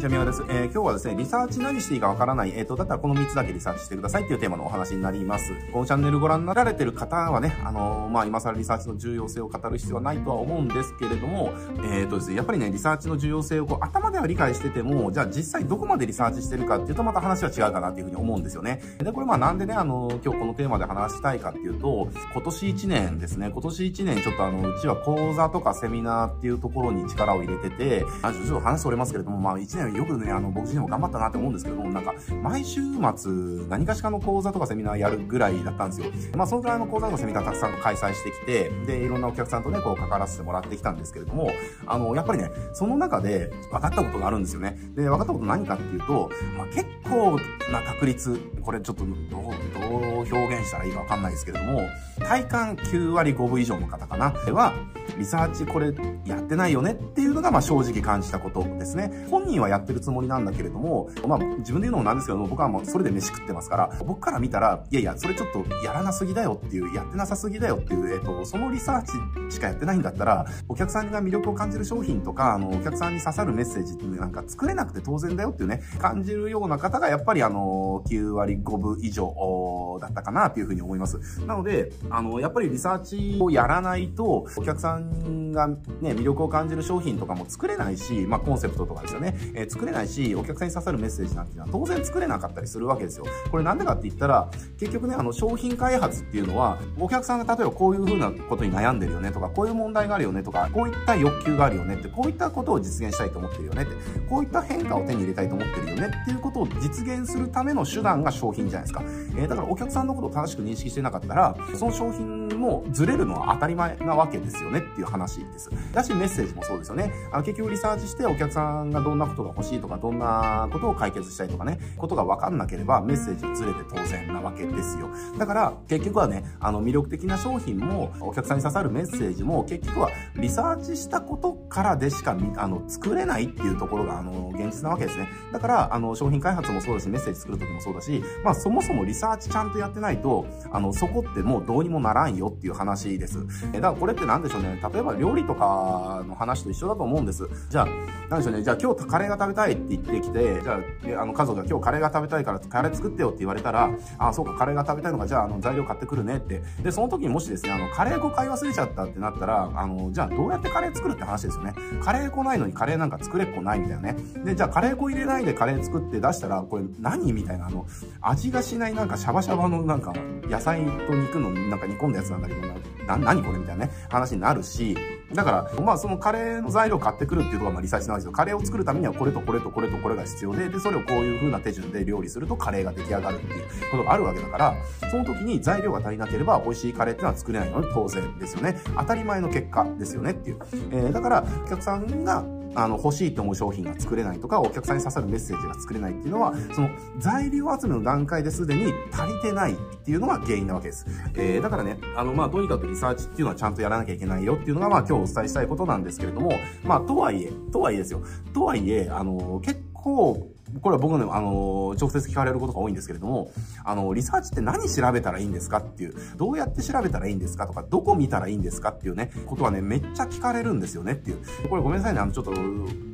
にちは、みやです。えー、今日はですね、リサーチ何していいかわからない。えっ、ー、と、だったらこの3つだけリサーチしてくださいっていうテーマのお話になります。このチャンネルご覧になられてる方はね、あのー、まあ、今更リサーチの重要性を語る必要はないとは思うんですけれども、えっ、とですね、やっぱりね、リサーチの重要性をこう、頭では理解してても、じゃあ実際どこまでリサーチしてるかっていうとまた話は違うかなっていうふうに思うんですよね。で、これまあなんでね、あの、今日このテーマで話したいかっていうと、今年1年ですね、今年1年ちょっとあの、うちは講座とかセミナーっていうところに力を入れてて、あちょっと話それますけれども、まあ1年よくね、あの、僕自身も頑張ったなって思うんですけども、なんか、毎週末、何かしかの講座とかセミナーやるぐらいだったんですよ。まあ、そのぐらいの講座とかセミナーたくさん開催してきて、で、いろんなお客さんとね、こう、関わらせてもらってきたんですけれども、あの、やっぱりね、その中で分かったことがあるんですよね。で、分かったこと何かっていうと、まあ、結構な確率、これちょっとどう、どう表現したらいいか分かんないですけれども、体感9割5分以上の方かな、では、リサーチこれやってないよねっていうのが、まあ、正直感じたことですね。本人はやってるつもりなんだけれども、まあ、自分で言うのもなんですけども、僕はもうそれで飯食ってますから、僕から見たら、いやいや、それちょっとやらなすぎだよっていう、やってなさすぎだよっていう、えっと、そのリサーチしかやってないんだったら、お客さんが魅力を感じる商品とか、あの、お客さんに刺さるメッセージってなんか作れなくて当然だよっていうね、感じるような方がやっぱりあの、9割5分以上だったかなっていうふうに思います。なので、あの、やっぱりリサーチをやらないと、お客さんがね、魅力を感じる商品とかも作れないし、まあ、コンセプトとかですよね、えー、作れないし、お客さんに刺さるメッセージなんていうのは当然作れなかったりするわけですよ。これなんでかって言ったら、結局ね、あの、商品開発っていうのは、お客さんが例えばこういう風なことに悩んでるよねとか、こういう問題があるよねとか、こういった欲求があるよねって、こういったことを実現したいと思ってるよねって、こういった変化を手に入れたいと思ってるよねっていうことを実現するための手段が商品じゃないですか。えー、だからお客さんのことを正しく認識してなかったら、その商品もずれるのは当たり前なわけですよねってていう話です。だしメッセージもそうですよね。あ結局リサーチしてお客さんがどんなことが欲しいとか、どんなことを解決したいとかね、ことが分かんなければメッセージずれて当然なわけですよ。だから結局はね、あの魅力的な商品もお客さんに刺さるメッセージも結局はリサーチしたことからでしかあの作れないっていうところがあの現実なわけですね。だからあの商品開発もそうだし、メッセージ作るときもそうだし、まあそもそもリサーチちゃんとやってないと、あのそこってもうどうにもならんよっていう話です。えだからこれって何でしょうね。例えば料理とかの話と一緒だと思うんです。じゃあ、何でしょうね。じゃあ今日カレーが食べたいって言ってきて、じゃあ、あの家族が今日カレーが食べたいからカレー作ってよって言われたら、あ、そうか、カレーが食べたいのか、じゃあ、あの材料買ってくるねって。で、その時にもしですね、あの、カレー粉買い忘れちゃったってなったら、あの、じゃあどうやってカレー作るって話ですよね。カレー粉ないのにカレーなんか作れっこないみたいなね。で、じゃあカレー粉入れないでカレー作って出したら、これ何みたいな、あの、味がしないなんかシャバシャバのなんか野菜と肉のなんか煮込んだやつなんだけどな、な、何これみたいなね、話になるし、しだから、まあそのカレーの材料を買ってくるっていうところがまリサーチなんですよ。カレーを作るためにはこれとこれとこれとこれが必要で、で、それをこういう風な手順で料理するとカレーが出来上がるっていうことがあるわけだから、その時に材料が足りなければ美味しいカレーっていうのは作れないので当然ですよね。当たり前の結果ですよねっていう。えー、だから、お客さんがあの、欲しいと思う商品が作れないとか、お客さんに刺さるメッセージが作れないっていうのは、その材料集めの段階ですでに足りてないっていうのが原因なわけです。えー、だからね、あの、まあ、とにかくリサーチっていうのはちゃんとやらなきゃいけないよっていうのが、まあ、今日お伝えしたいことなんですけれども、まあ、とはいえ、とはいえですよ。とはいえ、あの、結構、これは僕の、あの、直接聞かれることが多いんですけれども、あの、リサーチって何調べたらいいんですかっていう、どうやって調べたらいいんですかとか、どこ見たらいいんですかっていうね、ことはね、めっちゃ聞かれるんですよねっていう。これごめんなさいね、あの、ちょっと、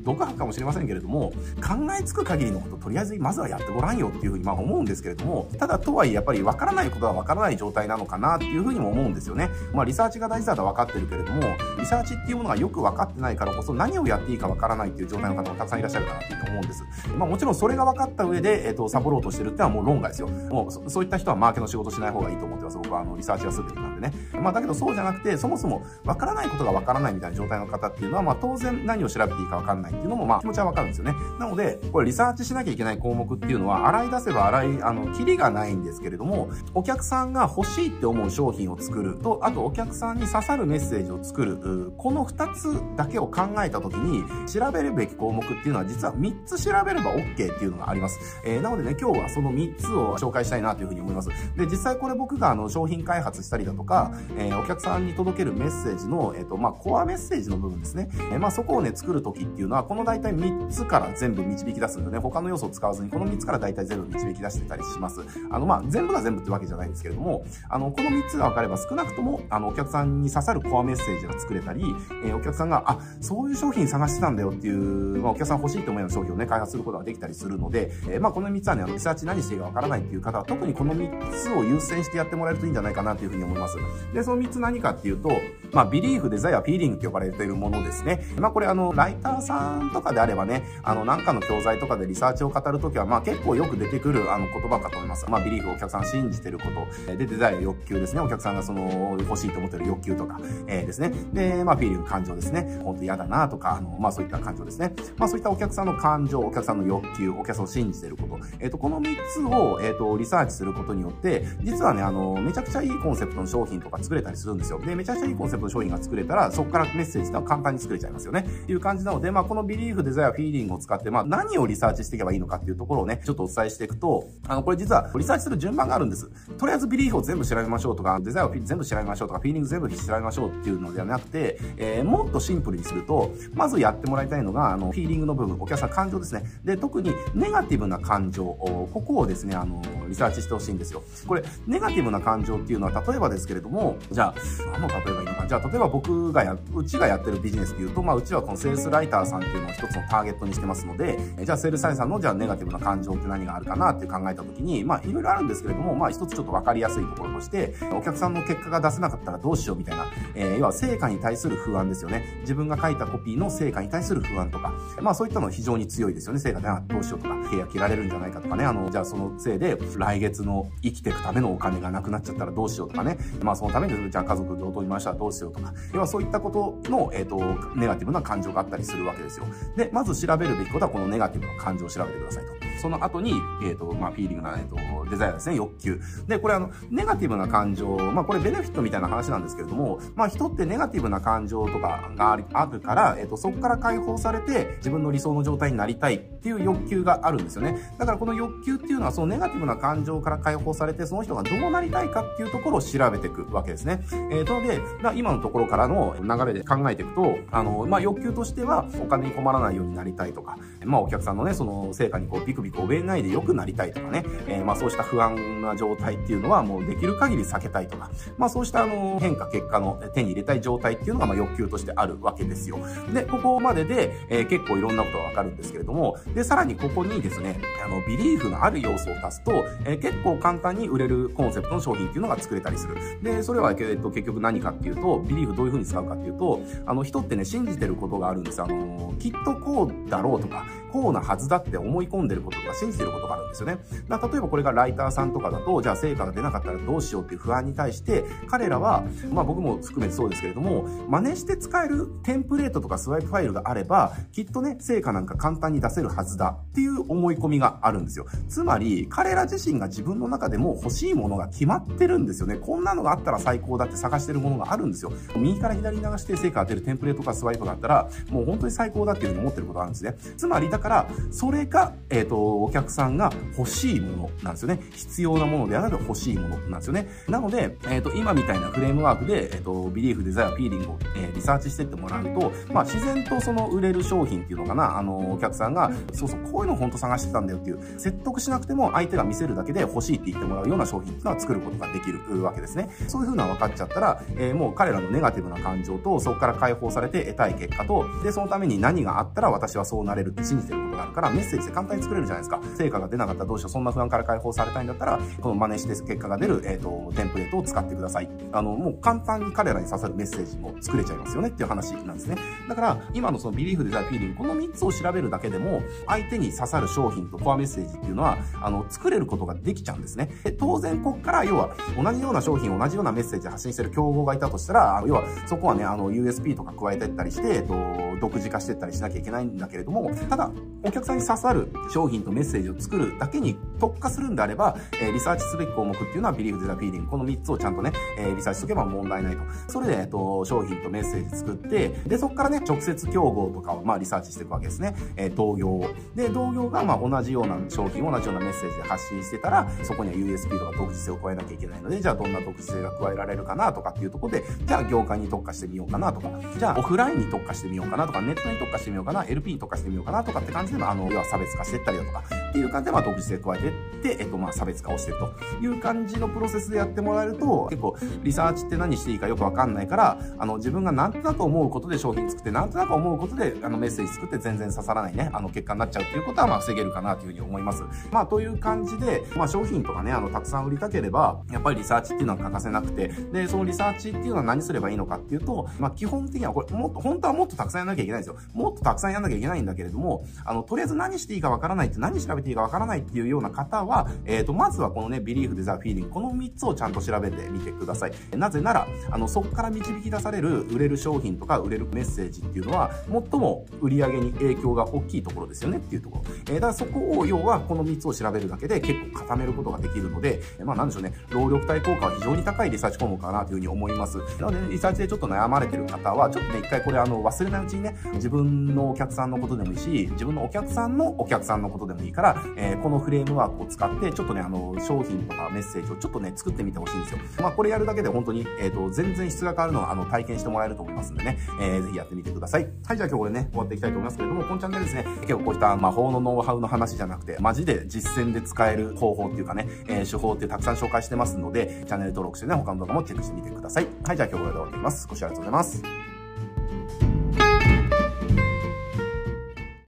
毒吐くかもしれませんけれども、考えつく限りのこと、とりあえずまずはやってごらんよっていうふうに、まあ思うんですけれども、ただとはいえ、やっぱり分からないことは分からない状態なのかなっていうふうにも思うんですよね。まあ、リサーチが大事だと分かってるけれども、リサーチっていうものがよく分かってないからこそ、何をやっていいか分からないっていう状態の方もたくさんいらっしゃるかなっていう思うんです。まあ、もちろんそれが分かった上で、えっ、ー、と、サボろうとしてるってのはもう論外ですよ。もうそ、そういった人はマーケの仕事しない方がいいと思ってます。僕はあの、リサーチがすべてでね。まあ、だけどそうじゃなくて、そもそも分からないことが分からないみたいな状態の方っていうのは、まあ、当然何を調べていいか分かんないっていうのも、まあ、気持ちは分かるんですよね。なので、これリサーチしなきゃいけない項目っていうのは、洗い出せば洗い、あの、キリがないんですけれども、お客さんが欲しいって思う商品を作ると、あとお客さんに刺さるメッセージを作る、この2つだけを考えたときに、調べるべき項目っていうのは、実は3つ調べれば OK っていうのがあります。えー、なのでね、今日はその3つを紹介したいなというふうに思います。で、実際これ僕があの商品開発したりだとか、か、えー、お客さんに届けるメッセージの、えっ、ー、と、まあ、コアメッセージの部分ですね。えー、まあ、そこをね、作るときっていうのは、この大体3つから全部導き出すんでね、他の要素を使わずに、この3つから大体全部導き出してたりします。あの、まあ、全部が全部ってわけじゃないんですけれども、あの、この3つが分かれば少なくとも、あの、お客さんに刺さるコアメッセージが作れたり、えー、お客さんが、あ、そういう商品探してたんだよっていう、まあ、お客さん欲しいと思うような商品をね、開発することができたりするので、えー、まあ、この3つはね、あの、リサーチ何していいか分からないっていう方は、特にこの3つを優先してやってもらえるといいんじゃないかなというふうに思います。で、その3つ何かっていうと、まあ、ビリーフ、デザイア、フィーリングと呼ばれているものですね。まあ、これあの、ライターさんとかであればね、あの、なんかの教材とかでリサーチを語るときは、まあ、結構よく出てくる、あの、言葉かと思います。まあ、ビリーフ、お客さん信じてること。で、デザイア、欲求ですね。お客さんがその、欲しいと思ってる欲求とか、えー、ですね。で、まあ、フィーリング、感情ですね。本当嫌だなとか、あの、まあ、そういった感情ですね。まあ、そういったお客さんの感情、お客さんの欲求、お客さんを信じてること。えっ、ー、と、この3つを、えっ、ー、と、リサーチすることによって、実はね、あの、めちゃくちゃいいコンセプトの商商品とか作れたりするんですよ。で、めちゃくちゃいいコンセプトの商品が作れたら、そこからメッセージが簡単に作れちゃいますよね。っていう感じなので、まあ、このビリーフ、デザイア、フィーリングを使って、まあ、何をリサーチしていけばいいのかっていうところをね、ちょっとお伝えしていくと、あの、これ実は、リサーチする順番があるんです。とりあえずビリーフを全部調べましょうとか、デザイアを全部調べましょうとか、フィーリング全部調べましょうっていうのではなくて、えー、もっとシンプルにすると、まずやってもらいたいのが、あの、フィーリングの部分、お客さん感情ですね。で、特にネガティブな感情、ここをですね、あの、リサーチしてほしいんですよ。これ、ネガティブな感情っていうのは、例えばですけどれども、じゃあ、何の例えばいいのか。じゃあ、例えば僕がや、うちがやってるビジネスで言うと、まあ、うちはこのセールスライターさんっていうのを一つのターゲットにしてますので、じゃあ、セールスライターさんの、じゃあ、ネガティブな感情って何があるかなって考えたときに、まあ、いろいろあるんですけれども、まあ、一つちょっとわかりやすいところとして、お客さんの結果が出せなかったらどうしようみたいな、えー、要は成果に対する不安ですよね。自分が書いたコピーの成果に対する不安とか、まあ、そういったの非常に強いですよね。成果でどうしようとか、契約切られるんじゃないかとかね、あの、じゃあそのせいで、来月の生きていくためのお金がなくなっちゃったらどうしようとかね、まあ、そのために、じゃあ家族同等に回したらどうしようとか、要はそういったことの、えっ、ー、と、ネガティブな感情があったりするわけですよ。で、まず調べるべきことはこのネガティブな感情を調べてくださいと。その後に、えっ、ー、と、まあ、フィーリングな、えっ、ー、と、デザイアですね、欲求。で、これあの、ネガティブな感情、まあ、これベネフィットみたいな話なんですけれども、まあ、人ってネガティブな感情とかがあるから、えっ、と、そこから解放されて、自分の理想の状態になりたいっていう欲求があるんですよね。だからこの欲求っていうのは、そのネガティブな感情から解放されて、その人がどうなりたいかっていうところを調べていくわけですね。えー、とで、まあ、今のところからの流れで考えていくと、あの、まあ、欲求としては、お金に困らないようになりたいとか、まあ、お客さんのね、その成果にこう、ビクビク怯えないで良くなりたいとかね、えー、まあ、そうした不安な状態っていうのは、もうできる限り避けたいとか、まあ、そうしたあの、変化、結果の手に入れたい状態っていうのが、まあ、欲求としてあるわけですよ。で、ここまでで、えー、結構いろんなことがわかるんですけれども、で、さらにここにですね、あの、ビリーフのある要素を足すと、えー、結構簡単に売れるコンセプトの商品っていうのが作れたりする。で、それは、えっと、結局何かっていうと、ビリーフどういう風に使うかっていうと、あの、人ってね、信じてることがあるんです。あの、きっとこうだろうとか、こうなはずだって思い込んでることとか信じてることがあるんですよね。だ例えばこれがライターさんとかだと、じゃあ成果が出なかったらどうしようっていう不安に対して、彼らは、まあ僕も含めてそうですけれども、真似して使えるテンプレートとかスワイプファイルがあれば、きっとね、成果なんか簡単に出せるはずだっていう思い込みがあるんですよ。つまり、彼ら自身が自分の中でも欲しいものが決まってるんですよね。こんなのがあったら最高だって探してるものがあるんですよ。右から左に流して成果が出るテンプレートとかスワイプがあったら、もう本当に最高だっていうふうに思ってることがあるんですね。つまり、だから、それが、えっ、ー、と、お客さんが欲しいものなんですよね。必要なものではなく欲しいものなんですよね。なので、えっ、ー、と、今みたいなフレームワークで、えっ、ー、と、ビリーフ、デザイア、フィーリングを、えリサーチしてってもらうと、まあ、自然とその売れる商品っていうのかな、あの、お客さんが、そうそう、こういうの本当探してたんだよっていう、説得しなくても相手が見せるだけで欲しいって言ってもらうような商品っていうのは作ることができるわけですね。そういう風な分かっちゃったら、えもう彼らのネガティブな感情と、そこから解放されて得たい結果と、で、そのために何があったら私はそうなれるって信じてることがあるから、メッセージで簡単に作れるじゃないですか。成果が出なかったらどうしよう、そんな不安から解放されたいんだったら、この真似して結果が出る、えっ、ー、と、テンプレートを使ってください。あの、もう簡単に彼らに刺さるメッセージも作れちゃいますよねっていう話なんですね。だから、今のそのビリーフ、デザイン、フィーリング、この3つを調べるだけでも、相手に刺さる商品とコアメッセージっていうのは、あの、作れることができちゃうんですね。で当然、こっから、要は、同じような商品、同じようなメッセージ発信してる競合がいたとしたら、要は、そこはね、あの、USP とか加えてったりして、えっと、独自化してったりしなきゃいけないんだけれども、ただ、お客さんに刺さる商品とメッセージを作るだけに特化するんであれば、えー、リサーチすべき項目っていうのは、ビリーフ、デザ、フィーリング、この3つをちゃんとね、えー、リサーチしとけば問題ないと。それで、えっと、商品とメッセージ作って、で、そこからね、直接競合とかを、まあ、リサーチしていくわけですね。えー、同業を。で、同業が、まあ、同じような商品、同じようなメッセージで発信してたら、そこには USP とか独自性を加えなきゃいけないので、じゃあどんな独自性が加えられるかなとかっていうところで、じゃあ業界に特化してみようかなとか、じゃあオフラインに特化してみようかなとか、ネットに特化してみようかな、LP に特化してみようかなとかって感じで、あの、要は差別化していったりだとか、っていう感じで、まあ、独自性加えてって、えっと、まあ、差別化をしてるという感じのプロセスでやってもらえると、結構、リサーチって何していいかよくわかんないから、あの、自分がなんとなく思うことで商品作って、なんとなく思うことで、あの、メッセージ作って全然刺さらないね、あの、結果になっちゃうっていうことは、まあ、防げるかなというふうに思います。まあ、という感じで、まあ、商品とかね、あの、たくさん売りたければ、やっぱりリサーチっていうのは欠かせなくて、で、そのリサーチっていうのは何すればいいのかっていうと、まあ、基本的にはこれ、もっと、本当はもっとたくさんやんなきゃいけないんですよ。もっとたくさんやんなきゃいけないんだけれども、あの、とりあえず何していいかわからないって、何調べていいかわからないっていうような方は、えっ、ー、と、まずはこのね、ビリーフ、デザ、フィーリング、この3つをちゃんと調べてみてください。なぜなら、あの、そこから導き出される売れる商品とか売れるメッセージっていうのは、最も売り上げに影響が大きいところですよねっていうところ。えー、だからそこを、要はこの3つを調べるだけで結構固めることができるので、まあなんでしょうね、労力体効果は非常に高いリサーチ項目かなというふうに思います。なので、リサーチでちょっと悩まれてる方は、ちょっとね、一回これあの、忘れないうちにね、自分のお客さんのことでもいいし、自分のお客さんのお客さんのことでもいいから、えー、このフレームワークを使って、ちょっとね、あの、商品とかメッセージをちょっとね、作ってみてほしいんですよ。まあ、これやるだけで本当に、えっ、ー、と、全然質が変わるのは、あの、体験してもらえると思いますんでね、えー、ぜひやってみてください。はい、じゃあ今日これね、終わっていきたいと思いますけれども、このチャンネルですね、結構こういった魔法のノウハウの話じゃなくて、マジで実践で使える方法っていうかね、えー、手法ってたくさん紹介してますので、チャンネル登録してね、他の動画もチェックしてみてください。はい、じゃあ今日これで終わっていきます。ご視聴ありがとうございます。